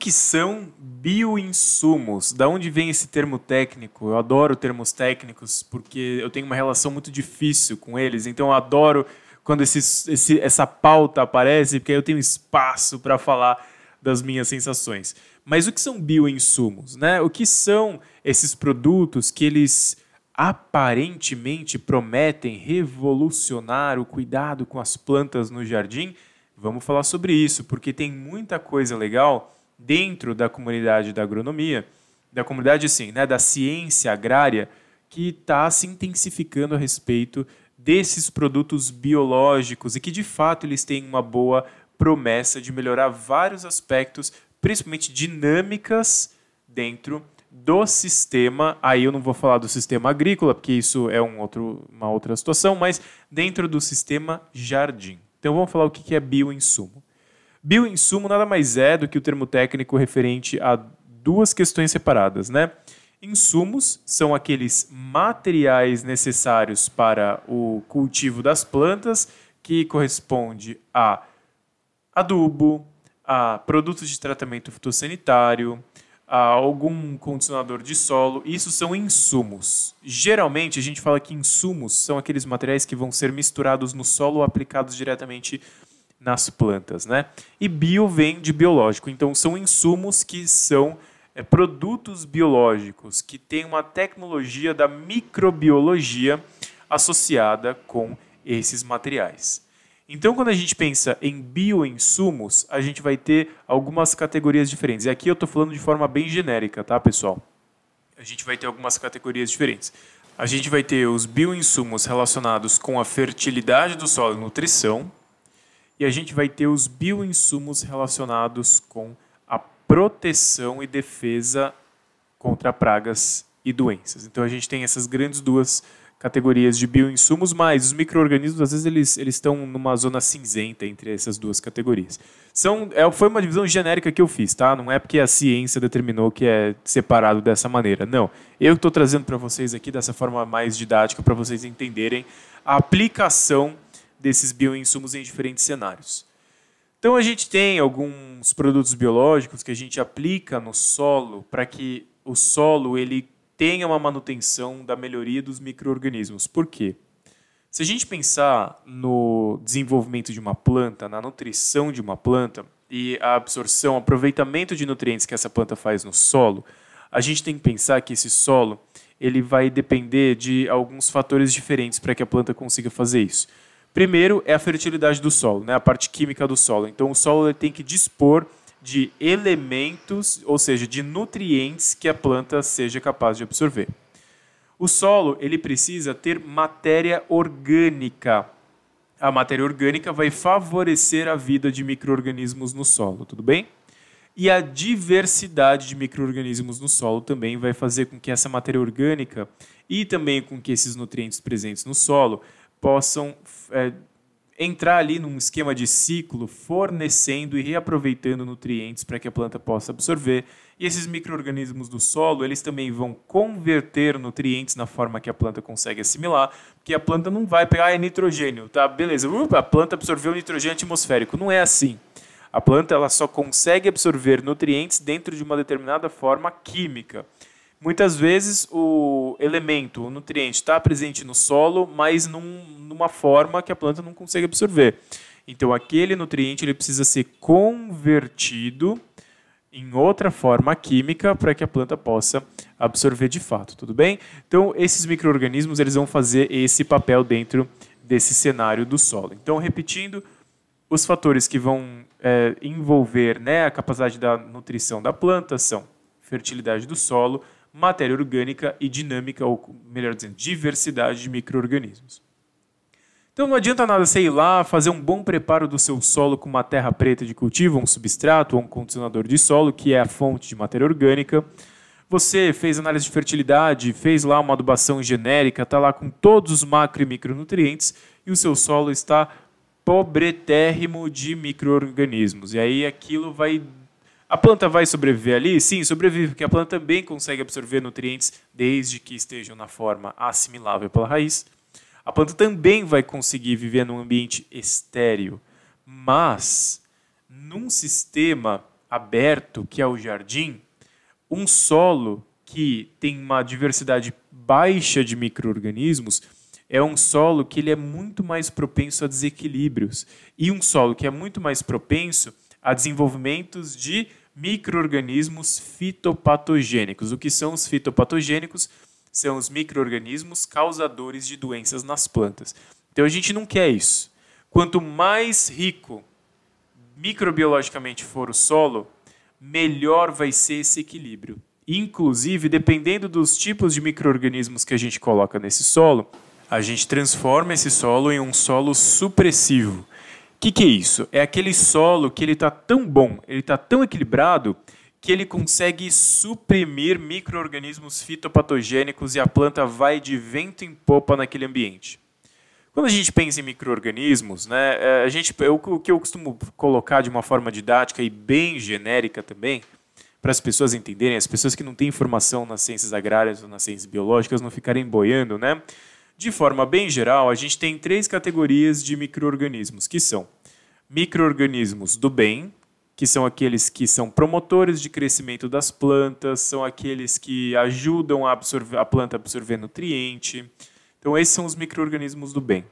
que são bioinsumos? Da onde vem esse termo técnico? Eu adoro termos técnicos porque eu tenho uma relação muito difícil com eles, então eu adoro quando esse, esse, essa pauta aparece, porque aí eu tenho espaço para falar das minhas sensações. Mas o que são bioinsumos? Né? O que são esses produtos que eles aparentemente prometem revolucionar o cuidado com as plantas no jardim? Vamos falar sobre isso, porque tem muita coisa legal dentro da comunidade da agronomia, da comunidade sim, né, da ciência agrária, que está se intensificando a respeito desses produtos biológicos e que de fato eles têm uma boa promessa de melhorar vários aspectos, principalmente dinâmicas dentro do sistema. Aí eu não vou falar do sistema agrícola, porque isso é um outro, uma outra situação, mas dentro do sistema jardim. Então vamos falar o que é bioinsumo. Bioinsumo nada mais é do que o termo técnico referente a duas questões separadas, né? Insumos são aqueles materiais necessários para o cultivo das plantas, que corresponde a adubo, a produtos de tratamento fitossanitário, a algum condicionador de solo. Isso são insumos. Geralmente a gente fala que insumos são aqueles materiais que vão ser misturados no solo ou aplicados diretamente nas plantas, né? E bio vem de biológico, então são insumos que são é, produtos biológicos que têm uma tecnologia da microbiologia associada com esses materiais. Então, quando a gente pensa em bioinsumos, a gente vai ter algumas categorias diferentes. E aqui eu estou falando de forma bem genérica, tá, pessoal? A gente vai ter algumas categorias diferentes. A gente vai ter os bioinsumos relacionados com a fertilidade do solo e nutrição. E a gente vai ter os bioinsumos relacionados com proteção e defesa contra pragas e doenças. Então a gente tem essas grandes duas categorias de bioinsumos, mas os micro-organismos, às vezes, eles, eles estão numa zona cinzenta entre essas duas categorias. São, é, foi uma divisão genérica que eu fiz, tá? Não é porque a ciência determinou que é separado dessa maneira. Não. Eu estou trazendo para vocês aqui dessa forma mais didática para vocês entenderem a aplicação desses bioinsumos em diferentes cenários. Então a gente tem alguns produtos biológicos que a gente aplica no solo para que o solo ele tenha uma manutenção da melhoria dos micro-organismos. Por quê? Se a gente pensar no desenvolvimento de uma planta, na nutrição de uma planta e a absorção, aproveitamento de nutrientes que essa planta faz no solo, a gente tem que pensar que esse solo ele vai depender de alguns fatores diferentes para que a planta consiga fazer isso. Primeiro é a fertilidade do solo, né, a parte química do solo. Então o solo tem que dispor de elementos, ou seja, de nutrientes que a planta seja capaz de absorver. O solo ele precisa ter matéria orgânica. A matéria orgânica vai favorecer a vida de micro-organismos no solo, tudo bem? E a diversidade de micro-organismos no solo também vai fazer com que essa matéria orgânica e também com que esses nutrientes presentes no solo possam é, entrar ali num esquema de ciclo, fornecendo e reaproveitando nutrientes para que a planta possa absorver. E esses micro-organismos do solo, eles também vão converter nutrientes na forma que a planta consegue assimilar, porque a planta não vai pegar ah, é nitrogênio, tá? Beleza, a planta absorveu nitrogênio atmosférico. Não é assim. A planta ela só consegue absorver nutrientes dentro de uma determinada forma química. Muitas vezes o elemento, o nutriente está presente no solo, mas num, numa forma que a planta não consegue absorver. Então aquele nutriente ele precisa ser convertido em outra forma química para que a planta possa absorver de fato, tudo bem? Então esses micro-organismos eles vão fazer esse papel dentro desse cenário do solo. Então repetindo, os fatores que vão é, envolver né, a capacidade da nutrição da planta são fertilidade do solo, matéria orgânica e dinâmica, ou melhor dizendo, diversidade de micro-organismos. Então não adianta nada sei lá fazer um bom preparo do seu solo com uma terra preta de cultivo, um substrato ou um condicionador de solo, que é a fonte de matéria orgânica. Você fez análise de fertilidade, fez lá uma adubação genérica, está lá com todos os macro e micronutrientes e o seu solo está pobretérrimo de micro-organismos. E aí aquilo vai a planta vai sobreviver ali? Sim, sobrevive, porque a planta também consegue absorver nutrientes desde que estejam na forma assimilável pela raiz. A planta também vai conseguir viver num ambiente estéreo, mas num sistema aberto, que é o jardim, um solo que tem uma diversidade baixa de micro-organismos é um solo que ele é muito mais propenso a desequilíbrios e um solo que é muito mais propenso a desenvolvimentos de micro-organismos fitopatogênicos. O que são os fitopatogênicos? São os micro-organismos causadores de doenças nas plantas. Então a gente não quer isso. Quanto mais rico microbiologicamente for o solo, melhor vai ser esse equilíbrio. Inclusive, dependendo dos tipos de micro-organismos que a gente coloca nesse solo, a gente transforma esse solo em um solo supressivo. O que, que é isso? É aquele solo que ele está tão bom, ele está tão equilibrado que ele consegue suprimir micro-organismos fitopatogênicos e a planta vai de vento em popa naquele ambiente. Quando a gente pensa em micro-organismos, né, é, a gente, eu, o que eu costumo colocar de uma forma didática e bem genérica também, para as pessoas entenderem, as pessoas que não têm formação nas ciências agrárias ou nas ciências biológicas não ficarem boiando, né? De forma bem geral, a gente tem três categorias de microorganismos, que são microorganismos do bem, que são aqueles que são promotores de crescimento das plantas, são aqueles que ajudam a, a planta a absorver nutriente. Então, esses são os microorganismos do bem.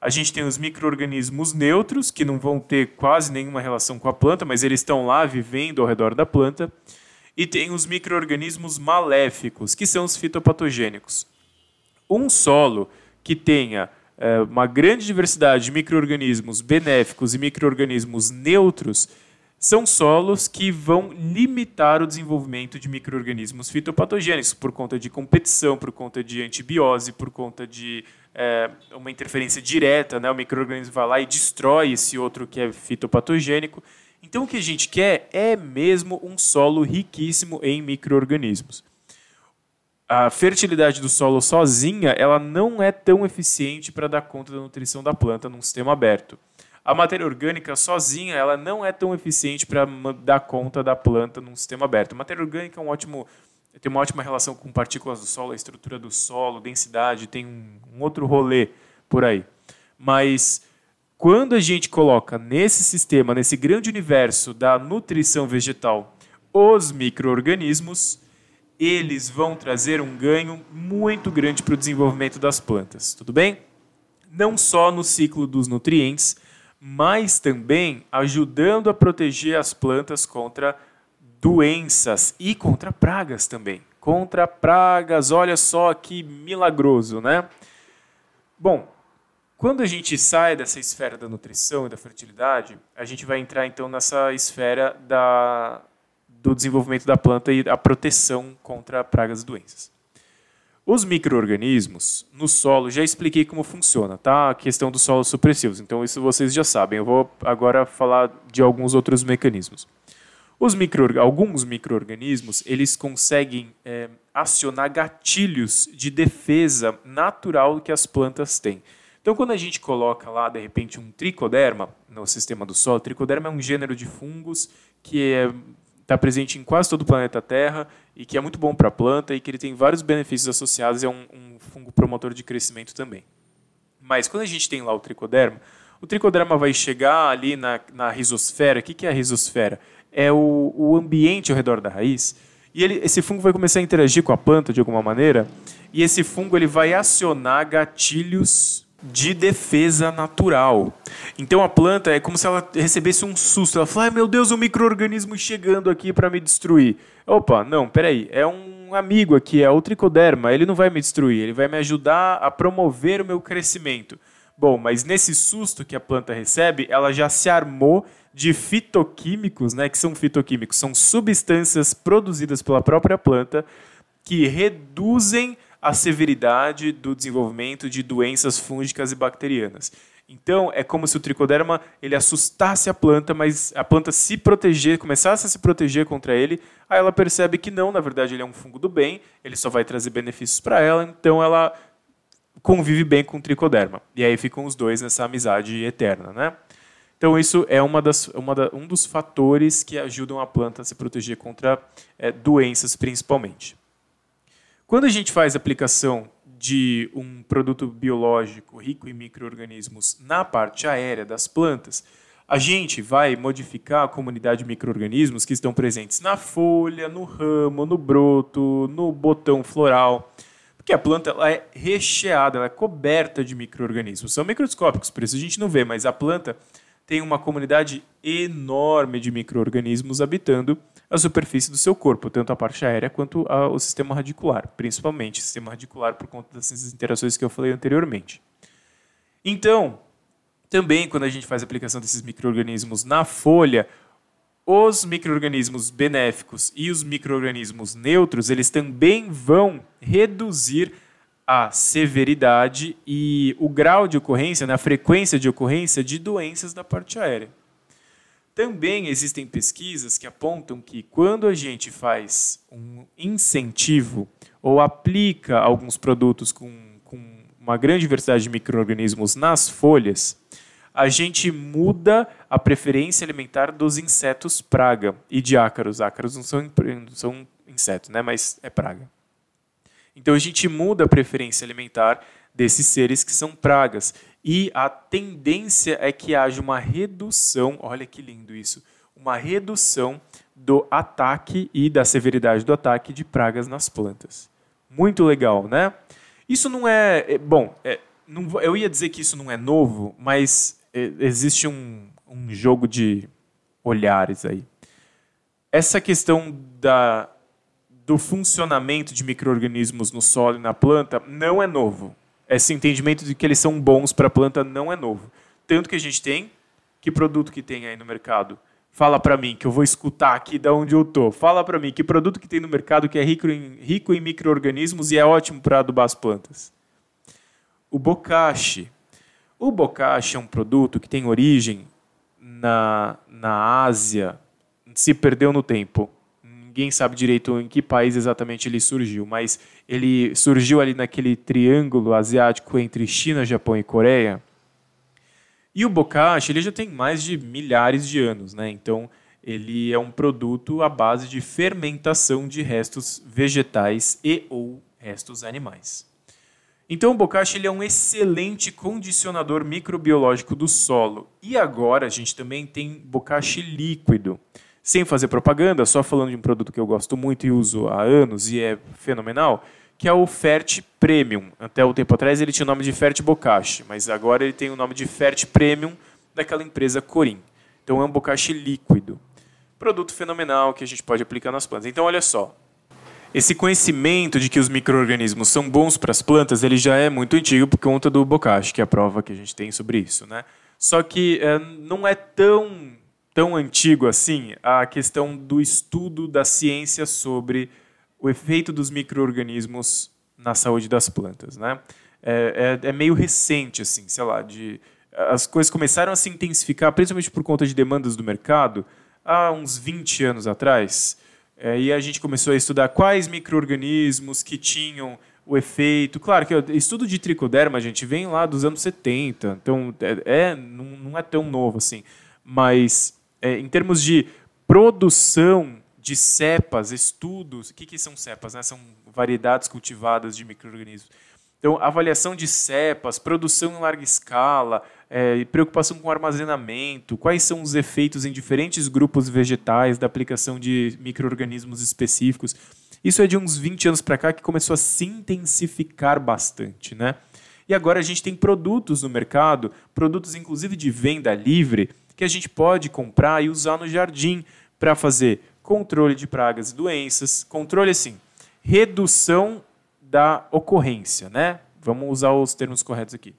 A gente tem os microorganismos neutros, que não vão ter quase nenhuma relação com a planta, mas eles estão lá vivendo ao redor da planta. E tem os microorganismos maléficos, que são os fitopatogênicos um solo que tenha é, uma grande diversidade de micro-organismos benéficos e micro-organismos neutros são solos que vão limitar o desenvolvimento de micro-organismos fitopatogênicos por conta de competição, por conta de antibiose, por conta de é, uma interferência direta, né? o microorganismo vai lá e destrói esse outro que é fitopatogênico. Então o que a gente quer é mesmo um solo riquíssimo em microorganismos a fertilidade do solo sozinha ela não é tão eficiente para dar conta da nutrição da planta num sistema aberto. A matéria orgânica sozinha ela não é tão eficiente para dar conta da planta num sistema aberto. A matéria orgânica é um ótimo, tem uma ótima relação com partículas do solo, a estrutura do solo, densidade, tem um, um outro rolê por aí. Mas quando a gente coloca nesse sistema, nesse grande universo da nutrição vegetal, os micro-organismos, eles vão trazer um ganho muito grande para o desenvolvimento das plantas, tudo bem? Não só no ciclo dos nutrientes, mas também ajudando a proteger as plantas contra doenças e contra pragas também. Contra pragas, olha só que milagroso, né? Bom, quando a gente sai dessa esfera da nutrição e da fertilidade, a gente vai entrar então nessa esfera da, do desenvolvimento da planta e a proteção contra pragas e doenças. Os micro-organismos no solo, já expliquei como funciona, tá? A questão dos solos supressivos, então isso vocês já sabem. Eu vou agora falar de alguns outros mecanismos. Os micro, alguns micro-organismos, eles conseguem é, acionar gatilhos de defesa natural que as plantas têm. Então, quando a gente coloca lá, de repente, um tricoderma no sistema do solo, tricoderma é um gênero de fungos que é está presente em quase todo o planeta Terra e que é muito bom para a planta e que ele tem vários benefícios associados e é um, um, fungo promotor de crescimento também. Mas quando a gente tem lá o tricoderma, o tricoderma vai chegar ali na, na rizosfera. O que, que é a rizosfera? É o, o ambiente ao redor da raiz. E ele, esse fungo vai começar a interagir com a planta de alguma maneira. E esse fungo ele vai acionar gatilhos de defesa natural. Então a planta é como se ela recebesse um susto. Ela fala: Ai meu Deus, um microorganismo chegando aqui para me destruir. Opa, não, peraí. É um amigo aqui, é o tricoderma. Ele não vai me destruir, ele vai me ajudar a promover o meu crescimento. Bom, mas nesse susto que a planta recebe, ela já se armou de fitoquímicos, né? Que são fitoquímicos, são substâncias produzidas pela própria planta que reduzem a severidade do desenvolvimento de doenças fúngicas e bacterianas. Então, é como se o tricoderma ele assustasse a planta, mas a planta se proteger, começasse a se proteger contra ele, aí ela percebe que não, na verdade ele é um fungo do bem, ele só vai trazer benefícios para ela, então ela convive bem com o tricoderma. E aí ficam os dois nessa amizade eterna, né? Então, isso é uma das, uma da, um dos fatores que ajudam a planta a se proteger contra é, doenças, principalmente. Quando a gente faz aplicação de um produto biológico rico em micro-organismos na parte aérea das plantas, A gente vai modificar a comunidade de micro-organismos que estão presentes na folha, no ramo, no broto, no botão floral. Porque a planta ela é recheada, ela é coberta de micro-organismos. São microscópicos, por isso a gente não vê, mas a planta tem uma comunidade enorme de micro-organismos habitando a superfície do seu corpo, tanto a parte aérea quanto o sistema radicular, principalmente o sistema radicular por conta dessas interações que eu falei anteriormente. Então, também quando a gente faz a aplicação desses micro-organismos na folha, os micro-organismos benéficos e os micro-organismos neutros, eles também vão reduzir a severidade e o grau de ocorrência, né, a frequência de ocorrência de doenças da parte aérea. Também existem pesquisas que apontam que quando a gente faz um incentivo ou aplica alguns produtos com, com uma grande diversidade de micro-organismos nas folhas, a gente muda a preferência alimentar dos insetos praga e de ácaros. Ácaros não são, não são insetos, né? mas é praga. Então a gente muda a preferência alimentar desses seres que são pragas. E a tendência é que haja uma redução, olha que lindo isso, uma redução do ataque e da severidade do ataque de pragas nas plantas. Muito legal, né? Isso não é. é bom, é, não, eu ia dizer que isso não é novo, mas é, existe um, um jogo de olhares aí. Essa questão da, do funcionamento de micro-organismos no solo e na planta não é novo esse entendimento de que eles são bons para a planta não é novo. Tanto que a gente tem, que produto que tem aí no mercado? Fala para mim, que eu vou escutar aqui da onde eu tô. Fala para mim, que produto que tem no mercado que é rico em, rico em micro-organismos e é ótimo para adubar as plantas? O bokashi. O bokashi é um produto que tem origem na, na Ásia, se perdeu no tempo ninguém sabe direito em que país exatamente ele surgiu, mas ele surgiu ali naquele triângulo asiático entre China, Japão e Coreia. E o bokashi ele já tem mais de milhares de anos, né? Então ele é um produto à base de fermentação de restos vegetais e ou restos animais. Então o bokashi ele é um excelente condicionador microbiológico do solo. E agora a gente também tem bokashi líquido sem fazer propaganda, só falando de um produto que eu gosto muito e uso há anos e é fenomenal, que é o Fert Premium. Até o tempo atrás ele tinha o nome de Fert Bocashi, mas agora ele tem o nome de Fert Premium daquela empresa Corim. Então é um bocashi líquido. Produto fenomenal que a gente pode aplicar nas plantas. Então olha só, esse conhecimento de que os micro-organismos são bons para as plantas, ele já é muito antigo por conta do bocashi, que é a prova que a gente tem sobre isso. Né? Só que é, não é tão tão antigo assim a questão do estudo da ciência sobre o efeito dos micro-organismos na saúde das plantas. Né? É, é, é, meio recente, assim, sei lá, de, as coisas começaram a se intensificar, principalmente por conta de demandas do mercado, há uns 20 anos atrás. É, e a gente começou a estudar quais micro-organismos que tinham o efeito. Claro que o estudo de tricoderma, a gente vem lá dos anos 70, então é, é não, não é tão novo assim. Mas é, em termos de produção de cepas, estudos, o que, que são cepas? Né? São variedades cultivadas de micro-organismos. Então, avaliação de cepas, produção em larga escala, é, preocupação com armazenamento, quais são os efeitos em diferentes grupos vegetais da aplicação de micro-organismos específicos. Isso é de uns 20 anos para cá que começou a se intensificar bastante. Né? E agora a gente tem produtos no mercado, produtos inclusive de venda livre, que a gente pode comprar e usar no jardim para fazer controle de pragas e doenças, controle assim, redução da ocorrência, né? Vamos usar os termos corretos aqui.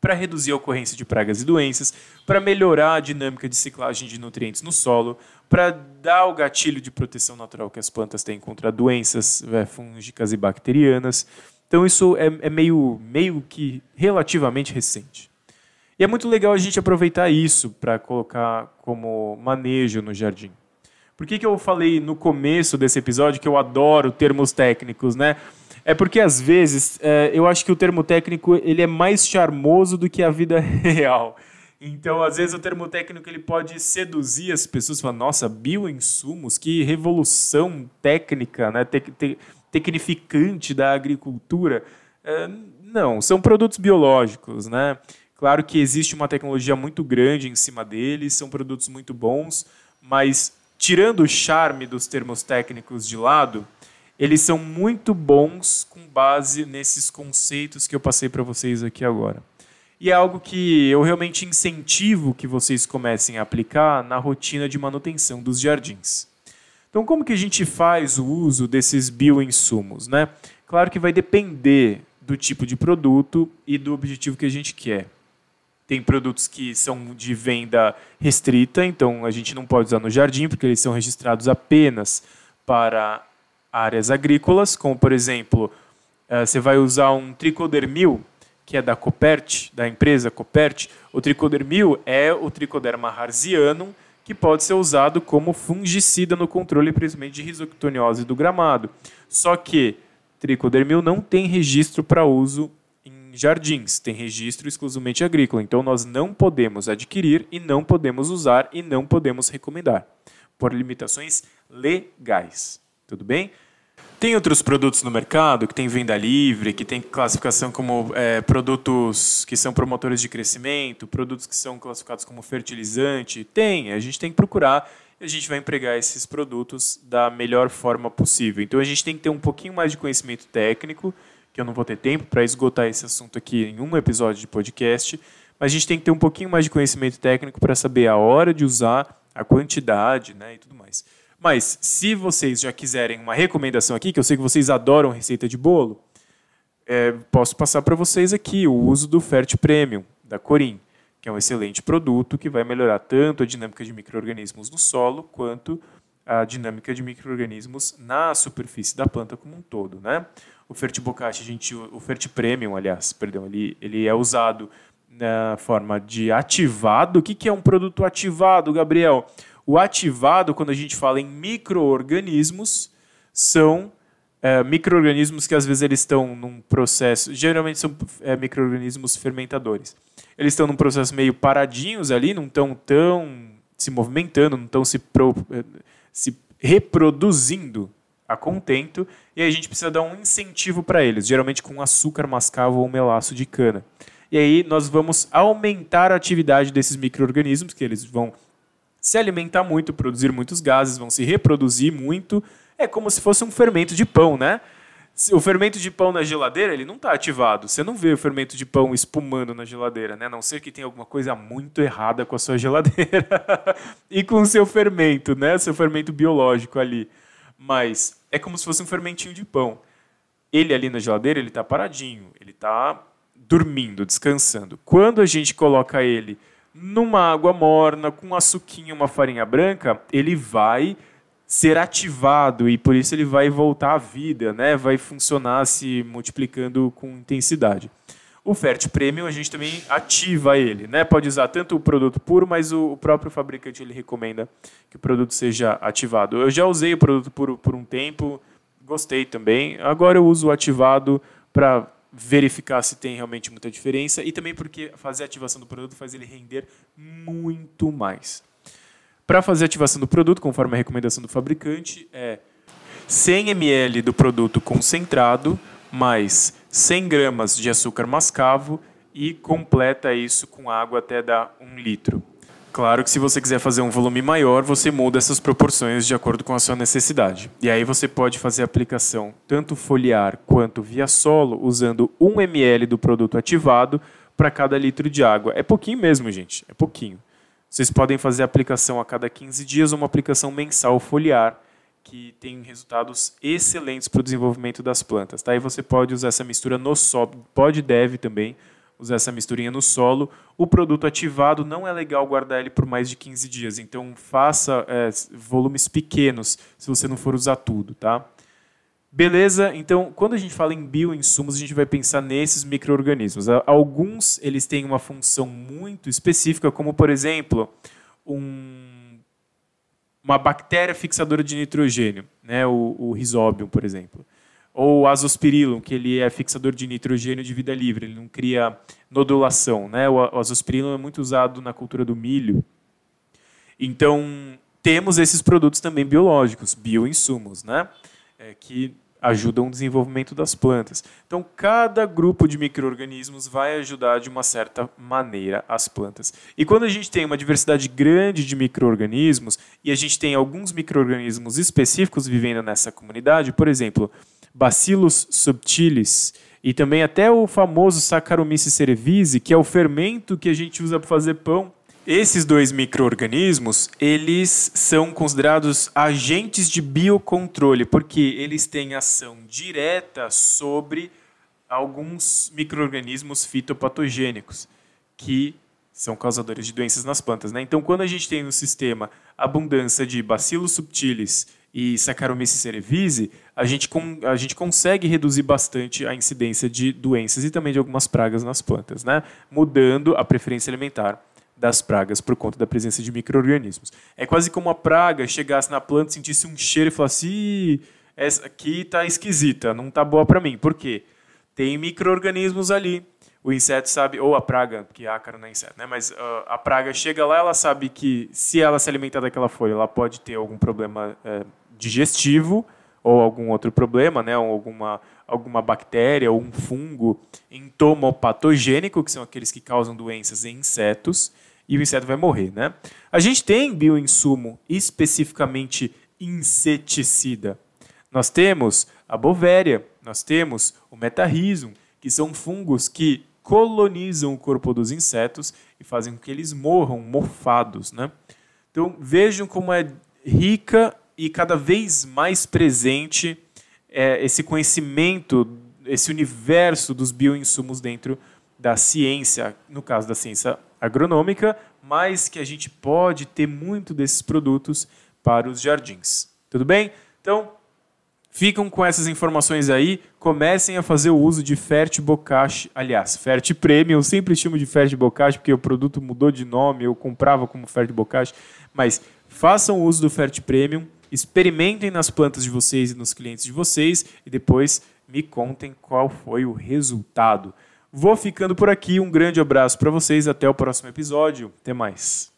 Para reduzir a ocorrência de pragas e doenças, para melhorar a dinâmica de ciclagem de nutrientes no solo, para dar o gatilho de proteção natural que as plantas têm contra doenças é, fúngicas e bacterianas. Então isso é, é meio, meio que relativamente recente. E é muito legal a gente aproveitar isso para colocar como manejo no jardim. Por que, que eu falei no começo desse episódio que eu adoro termos técnicos, né? É porque às vezes é, eu acho que o termo técnico ele é mais charmoso do que a vida real. Então, às vezes, o termo técnico ele pode seduzir as pessoas, falar, nossa, bioinsumos, que revolução técnica, né? Te te tecnificante da agricultura. É, não, são produtos biológicos, né? Claro que existe uma tecnologia muito grande em cima deles, são produtos muito bons, mas tirando o charme dos termos técnicos de lado, eles são muito bons com base nesses conceitos que eu passei para vocês aqui agora. E é algo que eu realmente incentivo que vocês comecem a aplicar na rotina de manutenção dos jardins. Então, como que a gente faz o uso desses bioinsumos? Né? Claro que vai depender do tipo de produto e do objetivo que a gente quer. Tem produtos que são de venda restrita, então a gente não pode usar no jardim, porque eles são registrados apenas para áreas agrícolas, como por exemplo, eh, você vai usar um tricodermil, que é da Copert, da empresa Copert. O tricodermil é o tricoderma harzianum, que pode ser usado como fungicida no controle, principalmente de risoctoniose do gramado. Só que tricodermil não tem registro para uso jardins, tem registro exclusivamente agrícola. Então nós não podemos adquirir e não podemos usar e não podemos recomendar, por limitações legais. Tudo bem? Tem outros produtos no mercado que tem venda livre, que tem classificação como é, produtos que são promotores de crescimento, produtos que são classificados como fertilizante. Tem, a gente tem que procurar e a gente vai empregar esses produtos da melhor forma possível. Então a gente tem que ter um pouquinho mais de conhecimento técnico, que eu não vou ter tempo para esgotar esse assunto aqui em um episódio de podcast, mas a gente tem que ter um pouquinho mais de conhecimento técnico para saber a hora de usar, a quantidade né, e tudo mais. Mas se vocês já quiserem uma recomendação aqui, que eu sei que vocês adoram receita de bolo, é, posso passar para vocês aqui o uso do Fert Premium, da Corim, que é um excelente produto que vai melhorar tanto a dinâmica de micro-organismos no solo, quanto a dinâmica de micro-organismos na superfície da planta como um todo. Né? O Fert Bocate, a gente, o Fert Premium, aliás, perdão, ele, ele é usado na forma de ativado. O que, que é um produto ativado, Gabriel? O ativado, quando a gente fala em micro-organismos, são é, micro-organismos que às vezes eles estão num processo, geralmente são é, micro-organismos fermentadores. Eles estão num processo meio paradinhos ali, não estão tão se movimentando, não estão se, é, se reproduzindo a contento, e aí a gente precisa dar um incentivo para eles, geralmente com açúcar mascavo ou melaço de cana. E aí nós vamos aumentar a atividade desses micro-organismos, que eles vão se alimentar muito, produzir muitos gases, vão se reproduzir muito. É como se fosse um fermento de pão, né? O fermento de pão na geladeira, ele não está ativado. Você não vê o fermento de pão espumando na geladeira, né? A não ser que tenha alguma coisa muito errada com a sua geladeira e com o seu fermento, né? Seu fermento biológico ali. Mas é como se fosse um fermentinho de pão. Ele ali na geladeira, ele está paradinho, ele está dormindo, descansando. Quando a gente coloca ele numa água morna, com um açuquinho, uma farinha branca, ele vai ser ativado e por isso ele vai voltar à vida, né? vai funcionar se multiplicando com intensidade. O Fert Premium a gente também ativa ele, né? Pode usar tanto o produto puro, mas o, próprio fabricante ele recomenda que o produto seja ativado. Eu já usei o produto puro por um tempo, gostei também. Agora eu uso o ativado para verificar se tem realmente muita diferença e também porque fazer a ativação do produto faz ele render muito mais. Para fazer a ativação do produto, conforme a recomendação do fabricante, é 100 ml do produto concentrado mais 100 gramas de açúcar mascavo e completa isso com água até dar um litro. Claro que se você quiser fazer um volume maior, você muda essas proporções de acordo com a sua necessidade. E aí você pode fazer a aplicação tanto foliar quanto via solo, usando 1 ml do produto ativado para cada litro de água. É pouquinho mesmo, gente, é pouquinho. Vocês podem fazer a aplicação a cada 15 dias ou uma aplicação mensal foliar, que tem resultados excelentes para o desenvolvimento das plantas. Tá? E você pode usar essa mistura no solo, pode deve também usar essa misturinha no solo. O produto ativado não é legal guardar ele por mais de 15 dias, então faça é, volumes pequenos se você não for usar tudo, tá? Beleza? Então, quando a gente fala em bioinsumos, a gente vai pensar nesses micro-organismos. Alguns, eles têm uma função muito específica, como, por exemplo, um, uma bactéria fixadora de nitrogênio, né? o, o Rhizobium, por exemplo ou azospirillum, que ele é fixador de nitrogênio de vida livre, ele não cria nodulação. Né? O azospirillum é muito usado na cultura do milho. Então, temos esses produtos também biológicos, bioinsumos, né? É, que ajudam o desenvolvimento das plantas. Então, cada grupo de micro-organismos vai ajudar de uma certa maneira as plantas. E quando a gente tem uma diversidade grande de micro-organismos e a gente tem alguns micro-organismos específicos vivendo nessa comunidade, por exemplo, Bacillus subtilis e também até o famoso Saccharomyces cerevisiae, que é o fermento que a gente usa para fazer pão, esses dois micro-organismos, eles são considerados agentes de biocontrole, porque eles têm ação direta sobre alguns micro-organismos fitopatogênicos, que são causadores de doenças nas plantas. Né? Então, quando a gente tem no sistema abundância de Bacillus subtilis e Saccharomyces cerevisiae, a gente, a gente consegue reduzir bastante a incidência de doenças e também de algumas pragas nas plantas, né? mudando a preferência alimentar das pragas por conta da presença de micro-organismos. É quase como a praga chegasse na planta, sentisse um cheiro e falasse: essa aqui está esquisita, não está boa para mim. Por quê? Tem micro-organismos ali. O inseto sabe, ou a praga, que ácaro não é inseto, né? mas uh, a praga chega lá, ela sabe que se ela se alimentar daquela folha, ela pode ter algum problema uh, digestivo ou algum outro problema, né? alguma, alguma bactéria ou um fungo entomopatogênico, que são aqueles que causam doenças em insetos e o inseto vai morrer, né? A gente tem bioinsumo especificamente inseticida. Nós temos a bovéria, nós temos o metarrhizum, que são fungos que colonizam o corpo dos insetos e fazem com que eles morram mofados, né? Então vejam como é rica e cada vez mais presente é, esse conhecimento, esse universo dos bioinsumos dentro da ciência, no caso da ciência agronômica, mas que a gente pode ter muito desses produtos para os jardins. Tudo bem? Então, ficam com essas informações aí, comecem a fazer o uso de Fert Bocache, aliás, Fert Premium, eu sempre chamo de Fert Bocache porque o produto mudou de nome, eu comprava como Fert Bocache, mas façam uso do Fert Premium, experimentem nas plantas de vocês e nos clientes de vocês e depois me contem qual foi o resultado. Vou ficando por aqui. Um grande abraço para vocês. Até o próximo episódio. Até mais.